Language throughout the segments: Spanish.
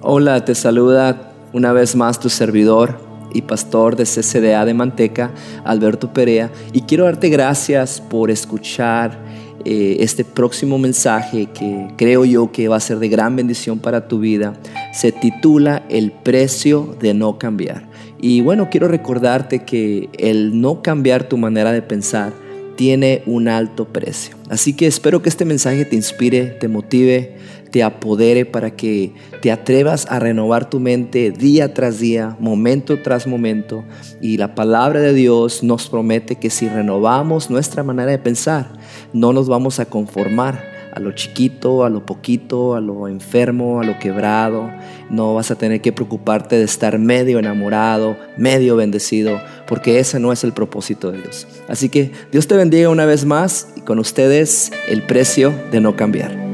Hola, te saluda una vez más tu servidor y pastor de CCDA de Manteca, Alberto Perea, y quiero darte gracias por escuchar eh, este próximo mensaje que creo yo que va a ser de gran bendición para tu vida. Se titula El precio de no cambiar. Y bueno, quiero recordarte que el no cambiar tu manera de pensar tiene un alto precio. Así que espero que este mensaje te inspire, te motive, te apodere para que te atrevas a renovar tu mente día tras día, momento tras momento. Y la palabra de Dios nos promete que si renovamos nuestra manera de pensar, no nos vamos a conformar a lo chiquito, a lo poquito, a lo enfermo, a lo quebrado. No vas a tener que preocuparte de estar medio enamorado, medio bendecido, porque ese no es el propósito de Dios. Así que Dios te bendiga una vez más y con ustedes el precio de no cambiar.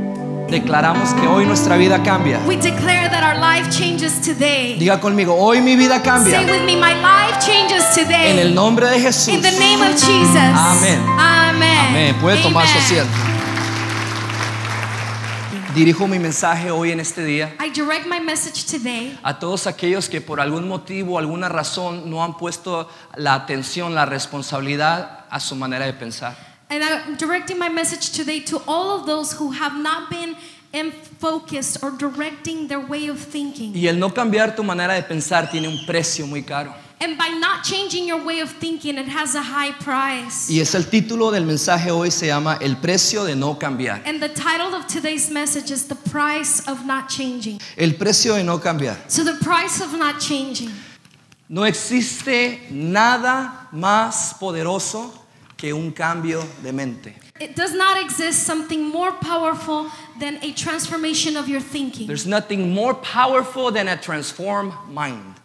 Declaramos que hoy nuestra vida cambia. We declare that our life changes today. Diga conmigo, hoy mi vida cambia. Say with me, my life changes today. En el nombre de Jesús. In the name of Jesus. Amén. Amen. Amén. Puede tomar su Amen. asiento. Dirijo mi mensaje hoy en este día I direct my message today a todos aquellos que por algún motivo, alguna razón no han puesto la atención, la responsabilidad a su manera de pensar. And I'm directing my message today to all of those who have not been in focused or directing their way of thinking. Y el no cambiar tu manera de pensar tiene un precio muy caro. And by not changing your way of thinking, it has a high price. Y es el título del mensaje hoy se llama El precio de no cambiar. And the title of today's message is The Price of Not Changing. El precio de no cambiar. So, the price of not changing. No existe nada más poderoso que un cambio de mente. It does not exist something more powerful than a transformation of your thinking. There's nothing more powerful than a transformed mind.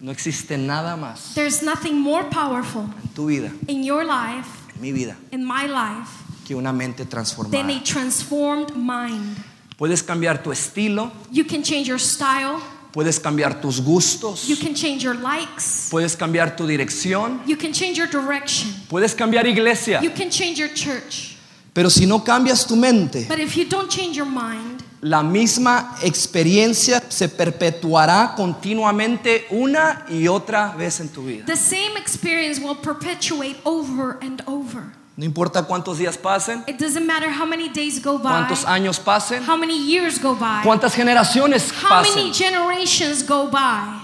No existe nada más There's nothing more powerful en tu vida, in your life, en mi vida, in my life, que una mente than a transformed mind. Puedes cambiar tu estilo, You can change your style, puedes cambiar tus gustos, you can change your likes, puedes cambiar tu dirección, you can change your direction, puedes cambiar iglesia. you can change your church. Pero si no cambias tu mente, But if you don't change your mind, la misma experiencia se perpetuará continuamente una y otra vez en tu vida. the same experience will perpetuate over and over. No importa cuántos días pasen, It doesn't matter how many days go by, cuántos años pasen, how many years go by, cuántas generaciones how many pasen. generations go by.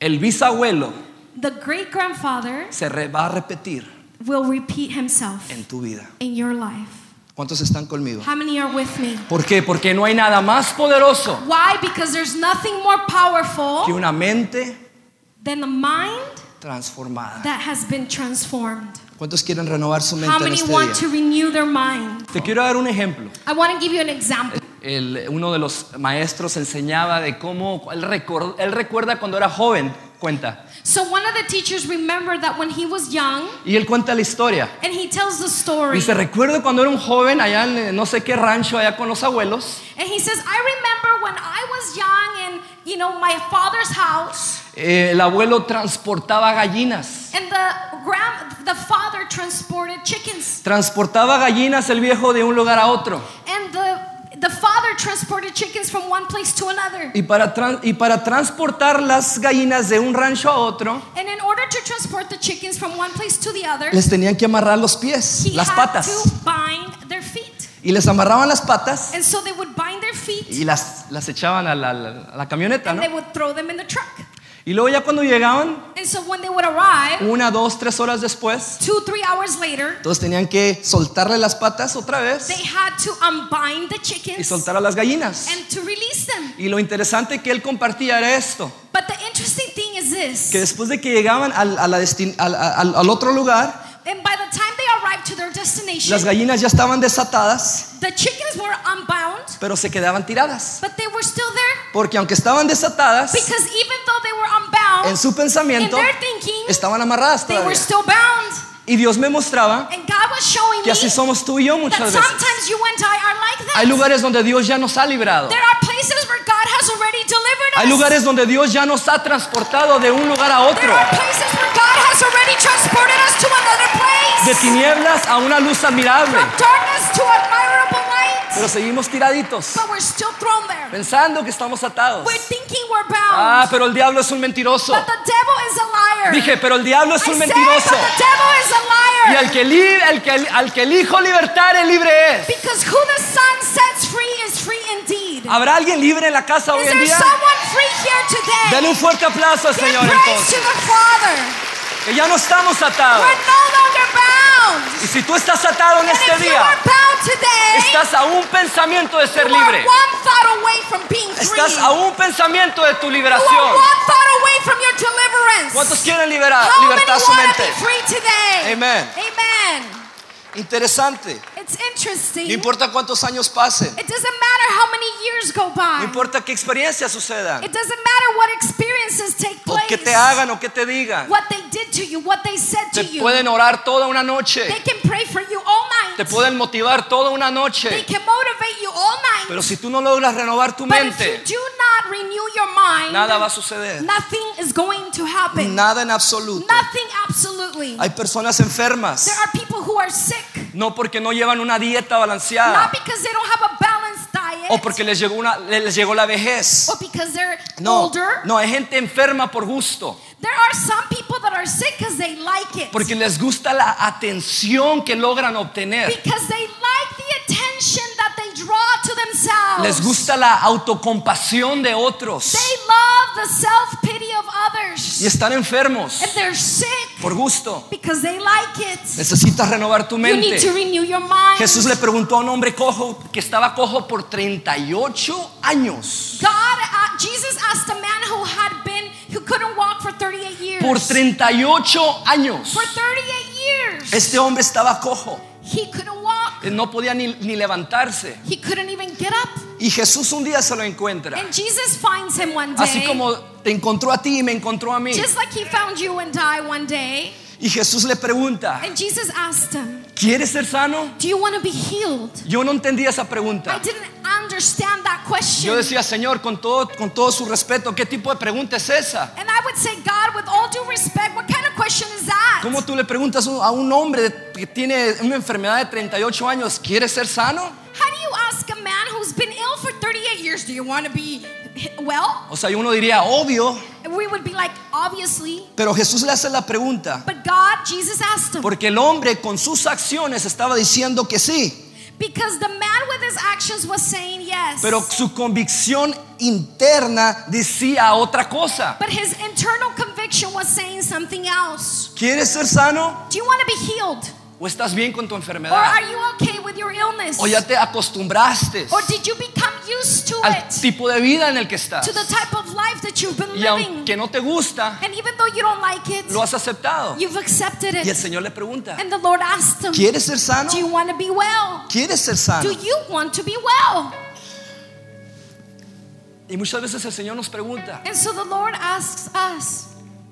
El bisabuelo The great grandfather se re- va a repetir will repeat himself en tu vida. in your life. ¿Cuántos están conmigo? How many are with me? ¿Por qué? Porque no hay nada más poderoso Why? Because there's nothing more que powerful una mente than a mind transformada. that has been transformed. ¿Cuántos quieren renovar su How mente en many este want día? to renew their mind? Te quiero dar un ejemplo. I want to give you an example. El- uno de los maestros enseñaba de cómo él, recor- él recuerda cuando era joven, cuenta. So one of the teachers remembered that when he was young, Y él cuenta la historia. and he tells the story. Dice, recuerdo cuando era un joven allá en eh, no sé qué rancho, allá con los abuelos. And he says, I remember when I was young in, you know, my father's house, eh, el abuelo transportaba gallinas. And the grand, the father transported chickens, Transportaba gallinas el viejo de un lugar a otro. and the the father transported chickens from one place to another. Y para, y para transportar las gallinas de un rancho a otro, And in order to transport the chickens from one place to the other, les tenían que amarrar los pies, he las had patas. to bind their feet. Y les amarraban las patas And so they would bind their feet y las, las echaban a la, la- a la camioneta, and ¿no? they would throw them in the truck. Y luego ya cuando llegaban, And so when they would arrive, una, dos, tres horas después, two, three hours later, todos tenían que soltarle las patas otra vez they had to unbind the y chickens soltar a las gallinas. and to release them. Y lo interesante que él compartía era esto, But the interesting thing is this. que después de que llegaban al, a la al- al- al otro lugar, And by the time they arrived to their destination, las gallinas ya estaban desatadas, the chickens were unbound, pero se quedaban tiradas. but they were still there. Porque aunque estaban desatadas, Because even though they were unbound, en su in pensamiento their thinking, estaban amarradas they were todavía. still bound. Y Dios me mostraba And God was showing que así me somos tú y yo muchas veces. sometimes you and I are like that. Hay lugares donde Dios ya nos ha librado. There are places where God has already delivered us. Hay lugares donde Dios ya nos ha transportado de un lugar a otro. De tinieblas a una luz admirable. Pero seguimos tiraditos, but we're still thrown there. pensando que estamos atados. Ah, pero el diablo es un mentiroso. Dije, pero el diablo es I un said, mentiroso. the devil is a liar. Y al que, li- al que, al que elijo libertar, el libre es. Because who the Son sets free is free indeed. ¿Habrá alguien libre en la casa hoy en día? someone free here today? Dale un fuerte aplauso al Señor praise entonces. to the Father. Que ya no estamos atados. We're no. Y si tú estás atado en este día, estás a un pensamiento de ser libre. Estás a un pensamiento de tu liberación. ¿Cuántos quieren liberar, libertar su mente? Amen. Interesante. It's interesting. No importa cuántos años pasen. It doesn't matter how many years go by. No importa qué experiencias sucedan. It doesn't matter what experiences take O place. que te hagan o que te digan. What they did to you, what they said Te to you. pueden orar toda una noche. They can pray for you all night. Te pueden motivar toda una They noche. can motivate you all night. Pero si tú no logras renovar tu but if mente, you do not renew your mind, nada va a suceder. nothing is going to happen. Nada en absoluto. Hay personas enfermas. No porque no llevan una dieta not balanceada. because they don't have a balanced diet, O porque les llegó, una, les llegó la vejez. or because they're No, older. no, hay gente enferma por gusto. There are some people that are sick because they like it. Porque les gusta la atención que logran obtener. because they like the to themselves. Les gusta la autocompasión de otros. They love the self pity of others. Y están enfermos And they're sick por gusto. because they like it. Necesitas renovar tu You need to mente. renew your mind. Jesús le preguntó a un hombre cojo que estaba cojo por 38 años. God, uh, Jesus asked a man who had been, who couldn't walk for 38 years. Por 38 años. For 38 years. Este hombre estaba cojo. he couldn't. No podía ni, ni levantarse. He couldn't even get up. Y Jesús un día se lo encuentra. And Jesus finds him one day. Así como te encontró a ti y me encontró a mí. just like he found you and I one day. Y Jesús le pregunta, And Jesus asked him, ¿quieres ser sano? Do you want to be healed? Yo no entendía esa I pregunta. didn't understand that question. Yo decía, Señor, con todo, con todo su respeto, ¿qué tipo de pregunta es esa? and I would say, God, with all due respect, what kind of question is that? ¿Cómo tú le preguntas a un hombre que tiene una enfermedad de 38 años, ¿quieres ser sano? How do you ask a man who's been ill for 38 years, do you want to be well? O sea, uno diría, obvio, we would be like, obviously. pero Jesús le hace la pregunta, But God, Jesus asked him. porque el hombre con sus acciones estaba diciendo que sí, Because the man with his actions was saying yes. pero su convicción interna decía otra cosa. but his internal conviction was saying something else. ¿Quieres ser sano Do you want to be healed? o estás bien con tu Or are you okay with your illness? ¿O ya te acostumbraste Or did you become used to al it? tipo de vida en el que estás? To the type of life that you've been Y living. aunque no te gusta, And even though you don't like it, lo has aceptado. you've accepted Y el it. Señor le pregunta, And the Lord asked him, ¿quieres ser sano? Do you want to be well? ¿Quieres ser sano? Do you want to be well? Y muchas veces el Señor nos pregunta, And so the Lord asks us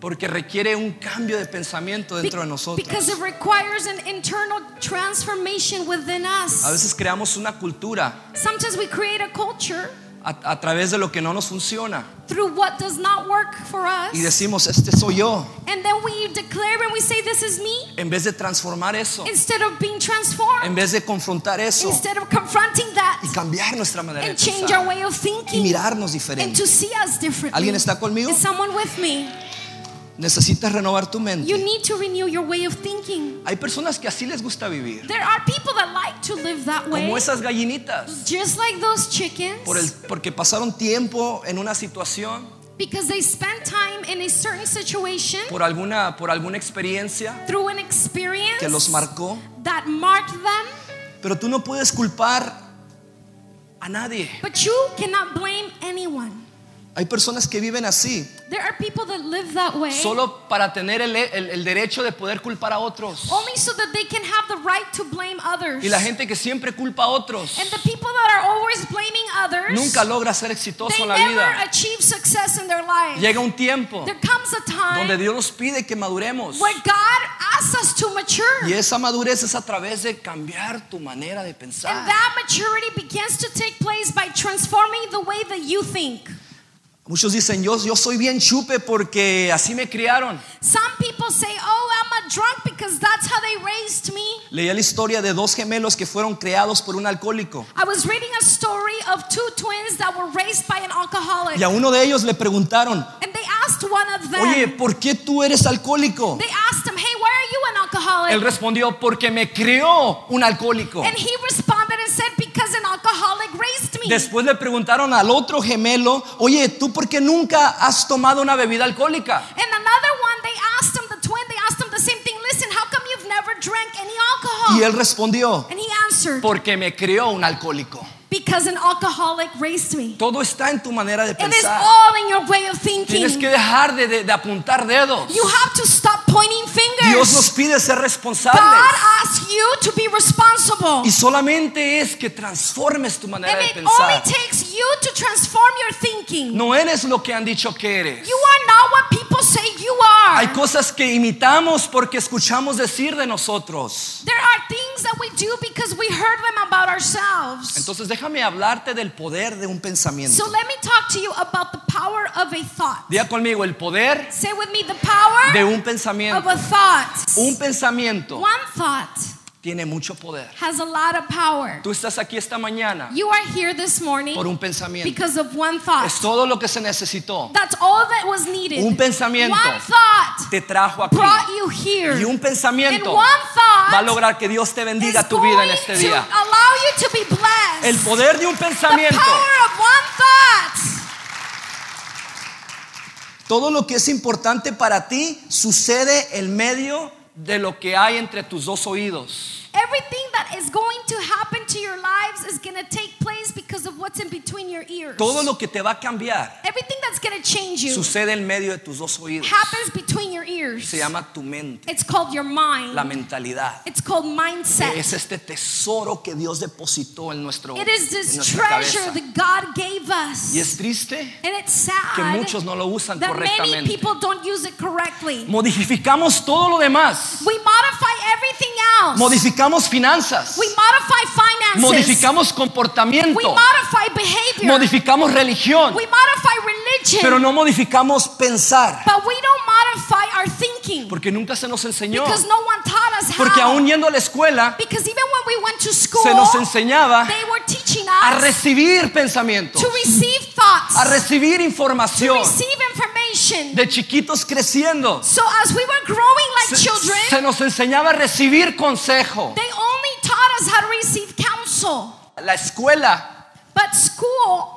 porque requiere un cambio de pensamiento dentro de nosotros. because it requires an internal transformation within A us. veces creamos una cultura Sometimes we create a culture a, a través de lo que no nos funciona through what does not work for us. y decimos, este soy yo, And then we declare and we say, This is me, en vez de transformar eso, instead of being transformed, en vez de confrontar eso instead of confronting that y cambiar nuestra manera de and change our pensar way of y thinking mirarnos and diferente. to see us differently. ¿Alguien está conmigo? Is someone with me? Necesitas renovar tu You mente. need to renew your way of thinking. Hay personas que así les gusta vivir, There are people that like to live that way, como esas gallinitas, just like those chickens, por el, porque pasaron tiempo en una situación, because they spend time in a certain situation por alguna, por alguna experiencia through an experience que los marcó. that marked them, Pero tú no puedes culpar a nadie. but you cannot blame anyone. Hay personas que viven así, There are people that live that way solo para tener el, el- el derecho de poder culpar a otros. only so that they can have the right to blame others. Y la gente que siempre culpa a otros and the people that are always blaming others, nunca logra ser exitoso en la never vida. achieve success in their life. Llega un tiempo there comes a time donde Dios nos pide que maduremos. where God asks us to mature. Y esa madurez es a través de cambiar tu manera de And pensar. that maturity begins to take place by transforming the way that you think. Muchos dicen, yo, yo soy bien chupe porque así me criaron. Some people say, Oh, I'm a drunk because that's how they raised me. Leía la historia de dos gemelos que fueron creados por un alcohólico. I was reading a story of two twins that were raised by an alcoholic. Y a uno de ellos le preguntaron, And they asked one of them, oye, ¿por qué tú eres alcohólico? they asked him, hey, why are you an alcoholic? Él respondió, porque me crió un alcohólico. and he responded and said, Después le preguntaron al otro gemelo, oye, ¿tú por qué nunca has tomado una bebida alcohólica? and another one, they asked him, the twin, they asked him the same thing. Listen, how come you've never drank any alcohol? Y él respondió, and he answered, porque me crió un alcohólico. because an alcoholic raised me. Todo está en tu manera de It is pensar. all in your way of thinking. Tienes que dejar de, de- de apuntar dedos. You have to stop pointing fingers. Dios nos pide ser responsables. God asks you to be responsible. Y solamente es que transformes tu manera And de it only pensar. takes you to transform your thinking. No eres lo que han dicho que eres. You are not what people say you are. Hay cosas que imitamos porque escuchamos decir de nosotros. There are things that we do because we heard them about ourselves. Entonces déjame hablarte del poder de un pensamiento. So let me talk to you about the power of a thought. Diga conmigo, el poder Say with me the power de un of pensamiento. a thought. Un pensamiento One thought tiene mucho poder. has a lot of power. Tú estás aquí esta mañana You are here this morning por un pensamiento. because of one thought. Es todo lo que se necesitó. That's all that was needed. Un pensamiento One thought Te trajo aquí. brought you here. Y un And pensamiento one thought va a lograr que Dios te bendiga tu vida en este to día. allow you to be blessed. El poder de un the pensamiento. power of one thought. Todo lo que es importante para ti sucede en medio de lo que hay entre tus dos oídos. Everything that is going to happen to your lives is going to take place of what's in between your ears. Todo lo que te va a cambiar Everything that's going to change you sucede en medio de tus dos oídos. happens between your ears. Se llama tu mente, It's called your mind. la mentalidad. It's called mindset. Es este tesoro que Dios depositó en nuestro It is en this nuestra treasure cabeza. that God gave us. Y es triste And it's sad que muchos no lo usan that many correctamente. people don't use it correctly. Modificamos todo lo demás. We modify everything else. Modificamos finanzas. we modify finances. Modificamos we comportamiento. modify behavior. Modificamos religión. we modify religion. Pero no modificamos pensar. but we don't modify our thinking. Porque nunca se nos enseñó. because no one taught us how. Porque aún yendo a la escuela because even when we went to school, se nos enseñaba they were teaching a us recibir pensamientos, to receive thoughts, a recibir to información receive information. De chiquitos creciendo. so as we were growing like Se, children, se nos enseñaba a recibir consejo. they only taught us how to receive counsel. La escuela, But school,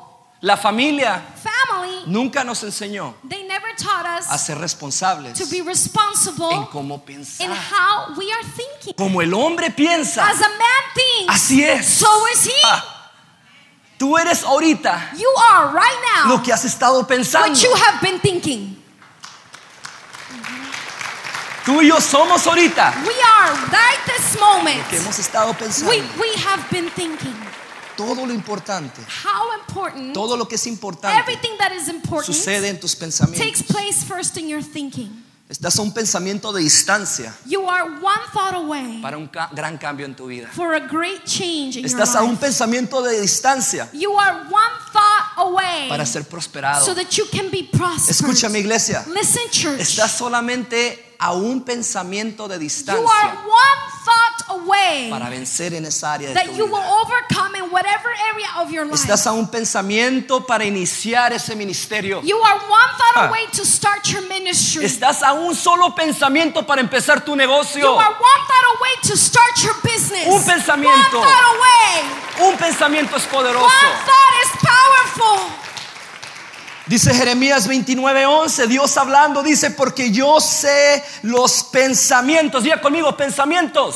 la familia, family, nunca nos enseñó they never taught a us ser responsables to be en cómo in pensar. how we are thinking. Como el hombre piensa, As a man thinks, así es. so is he. Ah, Tú eres ahorita You are right now lo que has estado pensando. what you have been thinking. Tú y yo somos ahorita We are right this moment. que hemos estado pensando. We, we have been thinking Todo lo importante, how important todo lo que es importante everything that is important sucede en tus takes pensamientos. place first in your thinking. Estás a un pensamiento de distancia You are one thought away para un ca- gran cambio en tu vida. for a great change in your Estás a un life. pensamiento de distancia You are one thought away para ser prosperado. so that you can be prosperous. Escúchame iglesia, Listen, church. estás solamente a un pensamiento de you are distancia one thought away para vencer en esa área de that tu you will vida. overcome in whatever area of your life. Estás a un pensamiento para iniciar ese ministerio. you are one thought Ah. away to start your ministry. Estás a un solo pensamiento para empezar tu you negocio. are one thought away to start your business. Un pensamiento. One thought away. Un pensamiento es poderoso. One thought is powerful. Dice Jeremías 29:11, Dios hablando, dice, porque yo sé los pensamientos. Diga conmigo, pensamientos.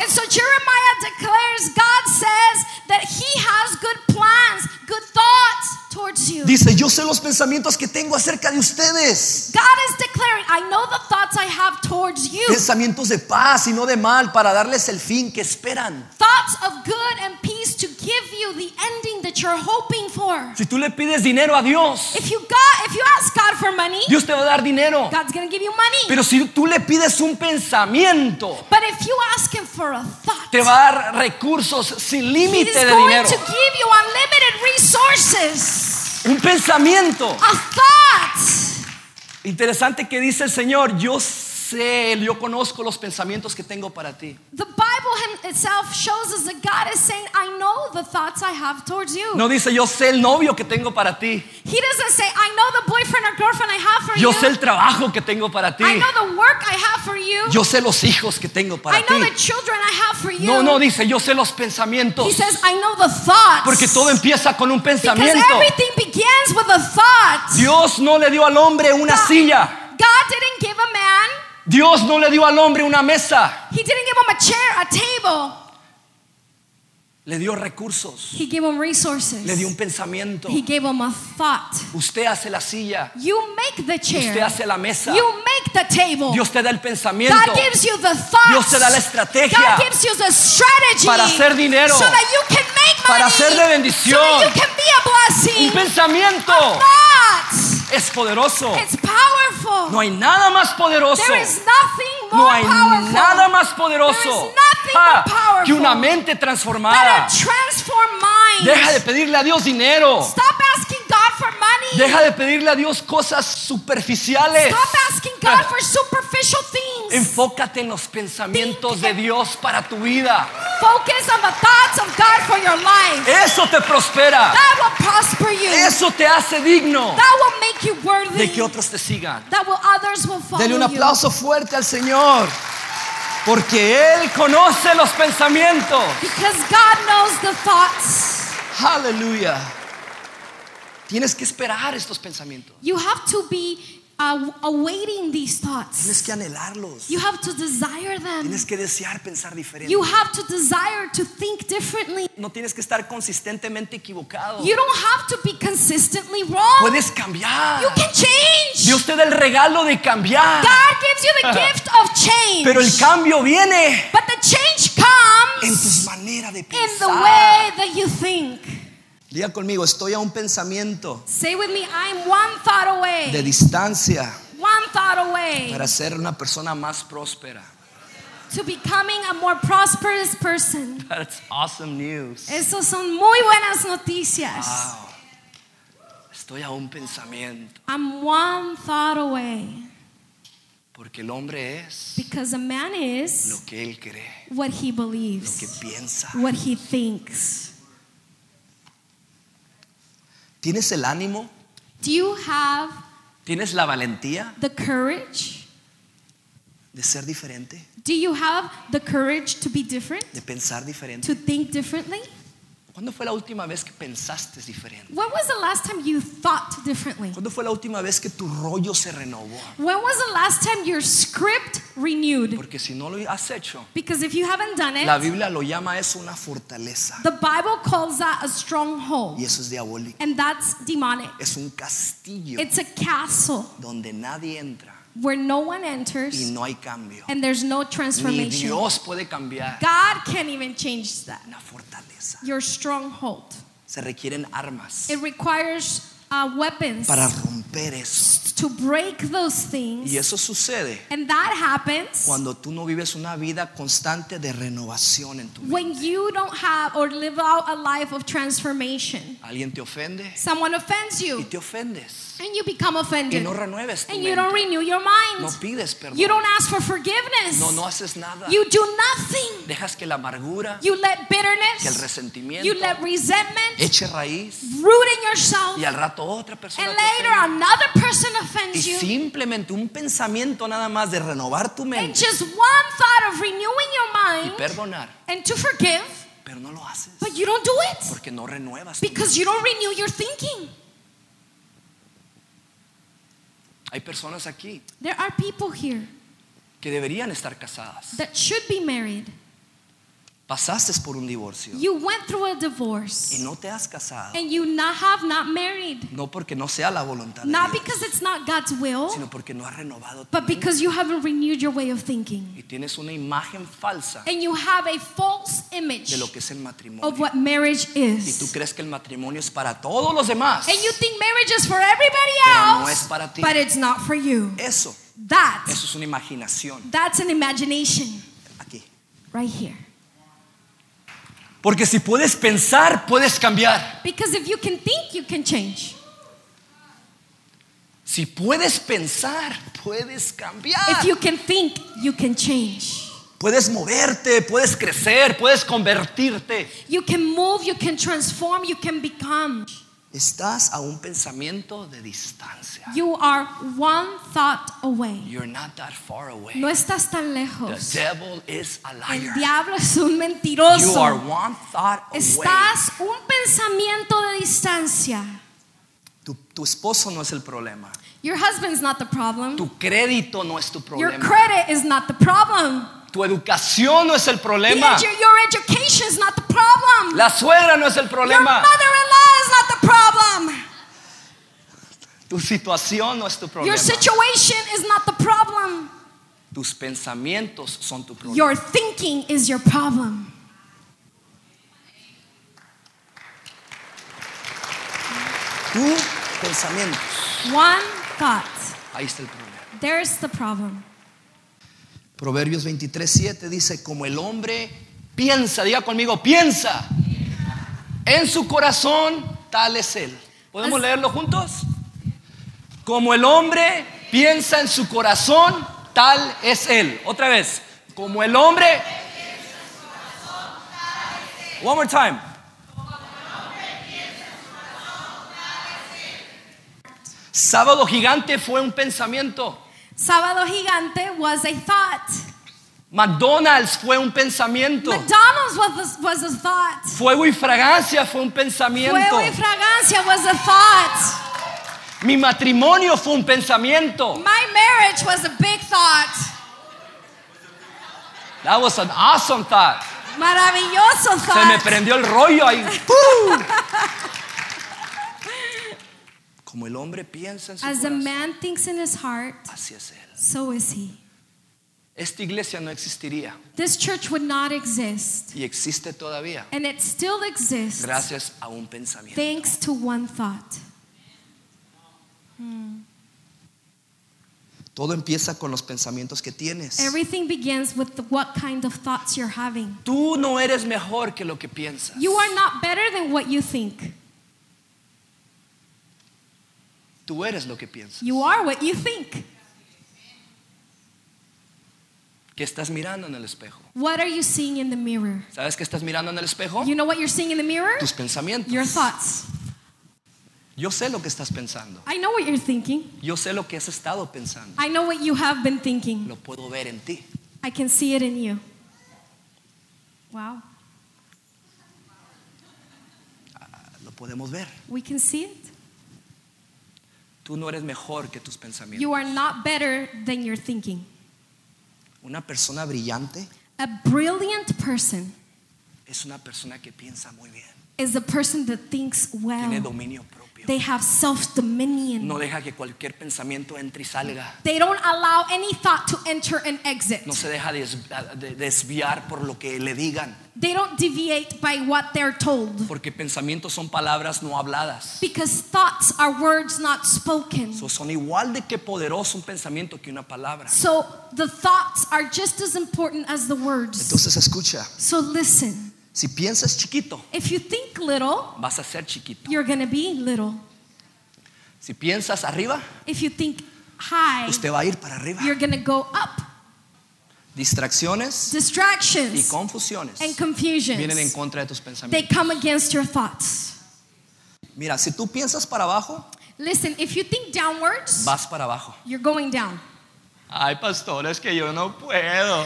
And so Jeremiah declares God says that he has good plans, good thoughts towards you. Dice, yo sé los pensamientos que tengo acerca de ustedes. God is declaring, I know the thoughts I have towards you. Pensamientos de paz y no de mal para darles el fin que esperan. Thoughts of good and peace to give you the ending that you're hoping for. Si tú le pides dinero a Dios, If you got if you ask God for money, Dios te va a dar dinero. God's to give you money. Pero si tú le pides un pensamiento, But if you ask him for a thought, te va a dar recursos sin límite de going dinero. to give you unlimited resources. Un pensamiento. A thought. Interesante que dice el Señor, yo sé, yo conozco los pensamientos que tengo para ti. The Bible itself shows us that God is saying, I know the thoughts I have towards you. No dice, yo sé el novio que tengo para ti. He doesn't say, I know the boyfriend or girlfriend I have for Yo you. sé el trabajo que tengo para ti. I know the work I have for you. Yo sé los hijos que tengo para I know ti. the children I have for you. No, no, dice, yo sé los He pensamientos. says, I know the thoughts. Porque todo empieza con un because pensamiento. everything begins with a thought. Dios no le dio al hombre una God- silla. God didn't give Dios no le dio al hombre una mesa. He didn't give him a chair, a table. Le dio recursos. He gave him resources. Le dio un pensamiento. He gave him a thought. Usted hace la silla. You make the chair. Usted hace la mesa. You make the table. Dios te da el pensamiento. God gives you the thoughts. Dios te da la estrategia God gives you the strategy para hacer dinero, so that you can make money, para ser de bendición. so that you can be a blessing. Un pensamiento A thought. Es poderoso. It's powerful. No hay nada más poderoso. There is nothing more No hay powerful nada más poderoso ah, que una mente transformada. a transformed mind. Deja de pedirle a Dios dinero. Stop God for money. Deja de pedirle a Dios cosas superficiales. Stop asking God for superficial things. Enfócate en los pensamientos de Dios para tu vida. Focus on the thoughts of God for your life. Eso te prospera. That will prosper you. Eso te hace digno That will make you worthy. de que otros te sigan. That will others will follow Dele un you. aplauso fuerte al Señor. Porque Él conoce los pensamientos. Because God knows the thoughts. Aleluya. Tienes que esperar estos pensamientos. You have to be uh, awaiting these thoughts. Tienes que anhelarlos. You have to desire them. Tienes que desear pensar diferente. You have to desire to think differently. No tienes que estar consistentemente equivocado. You don't have to be consistently wrong. Puedes cambiar. You can change. Dios te da el regalo de cambiar. God gives you the gift of change. Pero el cambio viene But the change en comes tus maneras de in the pensar. way that you think. Diga conmigo, estoy a un pensamiento Say with me, I'm one thought away. de distancia One thought away para ser una persona más próspera. to becoming a more prosperous person. That's awesome news. Esas son muy buenas noticias. Wow. Estoy a un pensamiento. I'm one thought away Porque el hombre es because a man is lo que él cree, what he lo que believes, piensa. what he thinks. ¿Tienes el ánimo? Do you have ¿Tienes la valentía the courage? de ser diferente? Do you have the courage to be different? ¿De pensar diferente? To think differently? ¿Cuándo fue la última vez que pensaste diferente? When was the last time you thought differently? ¿Cuándo fue la última vez que tu rollo se renovó? When was the last time your script renewed? Porque si no lo has hecho, Because if you haven't done la it, Biblia lo llama eso una fortaleza. the Bible calls that a stronghold, Y eso es diabólico. and that's demonic. Es un castillo It's a castle donde nadie entra where no one y enters no hay cambio. and there's no Ni transformation. Dios puede cambiar God can't even change that. una fortaleza. Your stronghold. Se requieren armas It requires uh, weapons para romper eso. to break those things. Y eso sucede And that happens cuando tú no vives una vida constante de renovación en tu vida. when you don't have or live out a life of transformation. Alguien te ofende Someone offends y you te ofendes. and you become Y offended. no renueves tu And you don't renew your No mind. pides perdón. You don't ask for forgiveness. No, no haces nada. You do nothing. Dejas que la amargura, You let que el bitterness, resentimiento you let resentment eche raíz root in yourself. y al rato otra persona And te later another person Y offends you. simplemente un pensamiento nada más de renovar tu And mente just one thought of renewing your y mind perdonar, and to forgive, pero no lo haces but you don't do it porque no renuevas. because you don't renew your thinking. Hay personas aquí There are people here que deberían estar casadas. that should be married. Pasaste por un divorcio You went through a y divorce no te has casado. and you not have not married. No porque no sea la voluntad de Not Dios, because it's not God's will, sino porque no has renovado tu but because you haven't renewed your way of thinking. y tienes una imagen falsa And you have a false image de lo que es el matrimonio. of what marriage Y tú is. crees que el matrimonio es para todos los demás. And you think marriage is for everybody Pero no es else, para ti. but it's not for you. Eso, That, eso es una imaginación. that's an imagination Aquí. right here. Porque si puedes pensar, puedes cambiar. Because if you can think, you can change. Si puedes pensar, puedes cambiar. If you can think, you can change. Puedes moverte, puedes crecer, puedes convertirte. You can move, you can transform, you can become. Estás a un pensamiento de distancia. You are one thought away. You're not that far away. No estás tan The lejos. devil is a El liar. diablo es un You are mentiroso. one thought away. Estás un pensamiento de distancia. Tu, tu esposo no es el problema. Your husband's not the problem. Tu crédito no es tu Your problema. credit is not the problem. Tu educación no es el The problema. edu- your education is not the problem. La suegra no es el Your problema. not the problem. Tu situación no es tu problema. Your situation is not the problem. Tus pensamientos son tu problema. Your thinking is your problem. Tu pensamiento. One thought. Ahí está el problema. There's the problem. Proverbios 23, 7 dice, como el hombre piensa, diga conmigo, piensa. En su corazón, tal es él. ¿Podemos leerlo juntos? Como el hombre piensa en su corazón, tal es él. Otra vez, como el hombre... One more time. Sábado gigante fue un pensamiento. Sábado gigante was a thought. McDonald's fue un pensamiento. McDonald's was a, was a thought. Fuego y fragancia fue un pensamiento. Fuego y fragancia was a thought. Mi matrimonio fue un pensamiento. My marriage was a big thought. That was an awesome thought. Maravilloso Se me thought. prendió el rollo ahí. Como el hombre piensa en su As a corazón, man thinks in his heart, así es él. so is he. Esta iglesia no existiría This church would not exist. y existe todavía And it still exists gracias a un pensamiento. thanks to one thought. Todo empieza con los pensamientos que tienes. Everything begins with the, what kind of thoughts you're having. Tú no eres mejor que lo que piensas. You are not better than what you think. Tú eres lo que piensas. You are what you think. ¿Qué estás mirando en el espejo? What are you seeing in the mirror? ¿Sabes qué estás mirando en el espejo? You know what you're seeing in the mirror? Tus pensamientos. Your thoughts. Yo sé lo que estás pensando. I know what you're thinking. Yo sé lo que has estado pensando. I know what you have been thinking. Lo puedo ver en ti. I can see it in you. Wow. Ah, lo podemos ver. We can see it. Tú no eres mejor que tus pensamientos. You are not better than your thinking. Una persona brillante A brilliant person es una persona que piensa muy bien. is a person that thinks Tiene well. dominio propio. They have self dominion. No deja que cualquier pensamiento entre y salga. They don't allow any thought to enter and exit. No se deja desviar por lo que le digan. They don't deviate by what they're told. Porque pensamientos son palabras no habladas. Because thoughts are words not spoken. So, son igual de que poderoso un pensamiento que una palabra. So the thoughts are just as important as the words. Entonces escucha. So listen. Si piensas chiquito, If you think little, vas a ser chiquito. you're going to be little. Si piensas arriba, If you think high, usted va a ir para arriba. you're going to go up. Distracciones y Distractions confusiones and vienen en confusions, contra de tus they pensamientos. come against your thoughts. Mira, si tú piensas para abajo, Listen, if you think downwards, vas para abajo. you're going down. Ay, pastor, es que yo no puedo.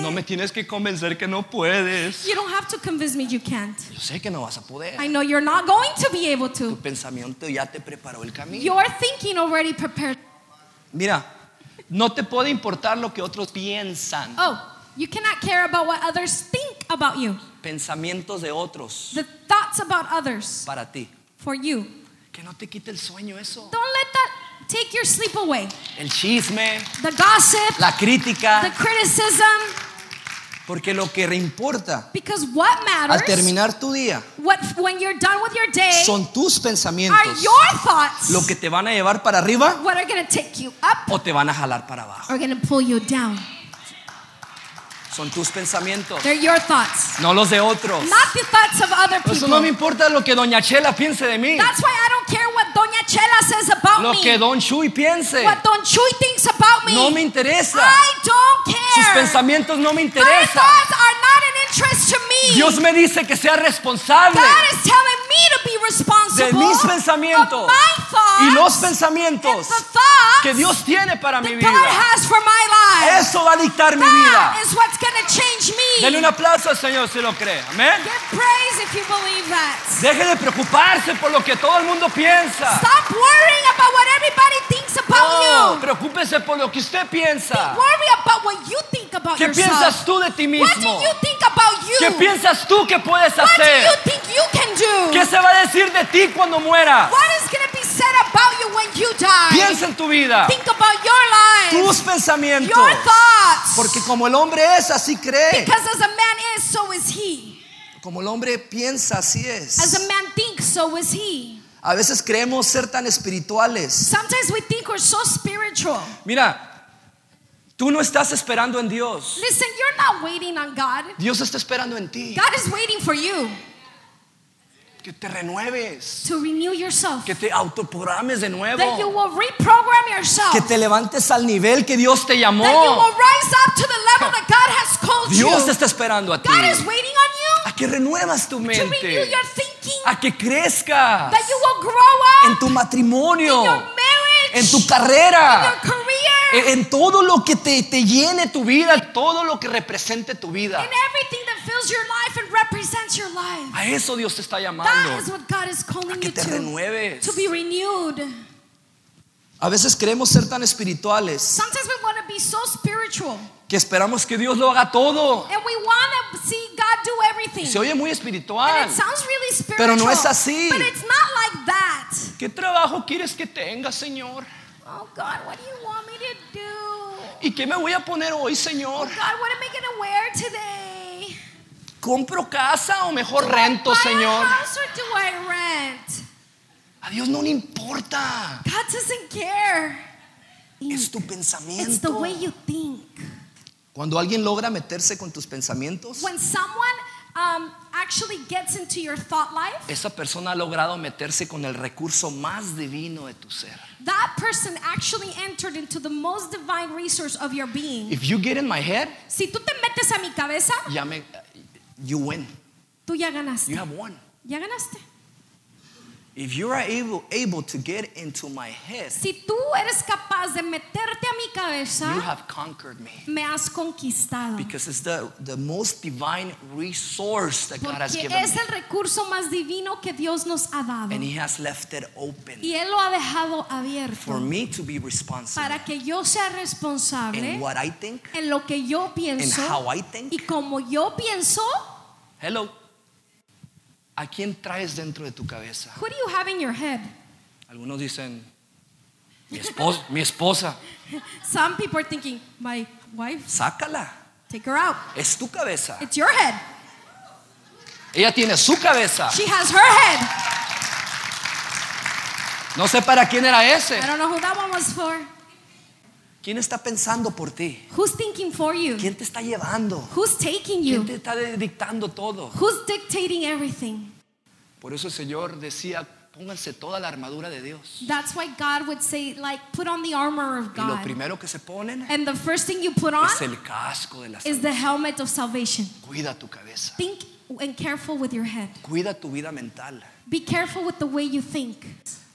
No me tienes que convencer que no puedes. You don't have to convince me you can't. Yo sé que no vas a poder. I know you're not going to be able Tu to. pensamiento ya te preparó el camino. Your thinking already prepared. Mira, no te puede importar lo que otros piensan. Oh, you cannot care about what others think about you. Pensamientos de otros The thoughts about others para ti. for you. Que no te quite el sueño eso. Don't let that take your sleep away. El chisme, The gossip, la the crítica. criticism, Porque lo que importa because what al matters, terminar tu día what when you're done with your day, son tus are pensamientos. your thoughts. Lo que te van a llevar para arriba What are take you up o te van a jalar para abajo. pull you down. Son tus pensamientos, They're your thoughts, no los de otros. not the thoughts of other Por eso people. no me importa lo que Doña Chela piense de mí, That's why I don't care what Chela says about lo me. que Don Chuy piense. what Don Chuy thinks about me. No me interesa. I don't care. Sus pensamientos no me My interesan. thoughts are not an interest to me. Dios me dice que sea responsable God is telling me to be responsible de mis pensamientos of my thoughts y los and pensamientos the thoughts que Dios tiene para mi that vida. God has for my life. Eso va a dictar mi vida. That is what's going to change me. Denle un aplauso al Señor si lo cree. Amén. Give praise if you believe that. Deje de preocuparse por lo que todo el mundo piensa. Stop worrying about what everybody thinks about No, you. preocúpese por lo que usted piensa. Worry about what you think about ¿Qué yourself. piensas tú de ti What do you think about you? ¿Qué piensas tú que puedes What do you think you can do? ¿Qué se va a decir de ti cuando mueras? What is going to be said about you when you die? Piensa en tu vida, Think about your life, tus pensamientos. your thoughts. Porque como el hombre es, así cree. because as a man is, so is he. Como el hombre piensa, así As a man thinks, so is he. A veces creemos ser tan espirituales. Sometimes we think we're so spiritual. Mira, tú no estás esperando en Dios. Listen, you're not waiting on God. Dios está esperando en ti. God is waiting for you Que te renueves. to renew yourself. Que te autoprogrames de nuevo. That you will reprogram yourself. Que te levantes al nivel que Dios te llamó. That you will rise up to the level that God has called Dios you. está esperando a ti. God is waiting on A que renuevas tu you to renew mente. your thinking. A que crezcas That you will grow en up tu matrimonio, in your marriage, en tu in carrera, your career, en en todo lo que te, te llene tu vida, todo lo que represente tu vida. in everything that fills your life and represents your life. A eso Dios te está That llamando. is what God is calling que you te to. renueves. To be renewed. A veces queremos ser tan espirituales Sometimes we want to be so spiritual que esperamos que Dios lo haga todo. and we want to see God do everything. Se oye muy and espiritual. it sounds really spiritual. Pero no es así. But it's not like that. ¿Qué trabajo quieres que tenga, Señor? Oh God, what do you want me to do? ¿Y qué me voy a poner hoy, Señor? God, what am I going to wear today? ¿Compro casa o mejor Do I rento, a Señor? house or do I rent? A Dios no le importa. God doesn't care. Es tu It's the pensamiento. way you think. Cuando alguien logra meterse con tus pensamientos, When someone um, actually gets into your thought life, esa persona ha logrado meterse con el recurso más divino de tu ser. that person actually entered into the most divine resource of your being. If you get in my head, Si tú te metes a mi cabeza, ya me, you win. tú ya ganaste. You have won. Ya ganaste. If you are able, able to get into my head, Si tú eres capaz de meterte a mi you have conquered me. me has conquistado. Because it's the, the most divine resource that God has given es el recurso más divino que Dios nos ha dado. And He has left it open Y Él lo ha dejado for me to be responsible para que yo sea responsable in what I think en lo que yo pienso how I think. y como yo pienso. Hello. ¿A quién traes dentro de tu cabeza? Who do you have in your head? Algunos dicen, mi esposa, mi esposa, Some people are thinking, my wife, sácala. take her out. Es tu cabeza. It's your head. Ella tiene su cabeza. She has her head. No sé para quién era ese. I don't know who that one was for. ¿Quién está pensando por ti? Who's thinking for you? ¿Quién te está llevando? Who's taking ¿Quién you? te está dictando todo? Who's dictating everything? Por eso el Señor decía, pónganse toda la armadura de Dios. That's why God would say, like, put on the armor of Y lo God. primero que se ponen And the first thing you put on es el casco de la is the helmet of salvation. Cuida tu cabeza. Think and careful with your head. Cuida tu vida mental. Be careful with the way you think.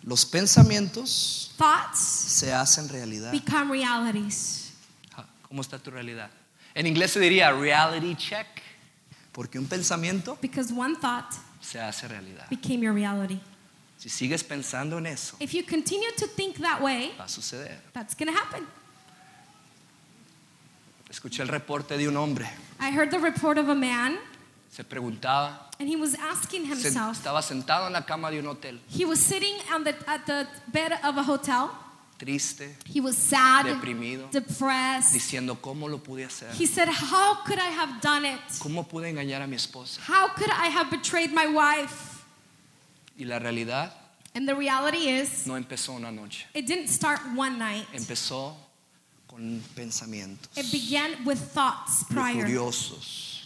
Los pensamientos Thoughts se hacen realidad. become realities. Ah, ¿Cómo está tu realidad? En inglés se diría reality check. Porque un pensamiento Because one thought se hace realidad. became your reality. Si sigues pensando en eso, If you continue to think that way, va a suceder. that's going to happen. Escuché el reporte de un hombre. I heard the report of a man, Se preguntaba, and he was asking se- himself. estaba sentado en la cama de un hotel, He was sitting on the, at the bed of a hotel. Triste, He was sad, deprimido, depressed. diciendo cómo lo pude hacer. He said, How could I have done it? ¿Cómo pude engañar a mi esposa? How could I have betrayed my wife? Y la realidad And the reality is, no empezó una noche, it didn't start one night. empezó con pensamientos. It began with thoughts prior. Lujuriosos.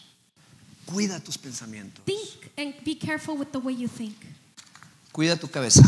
Cuida tus pensamientos. Think and be careful with the way you think. Cuida tu cabeza.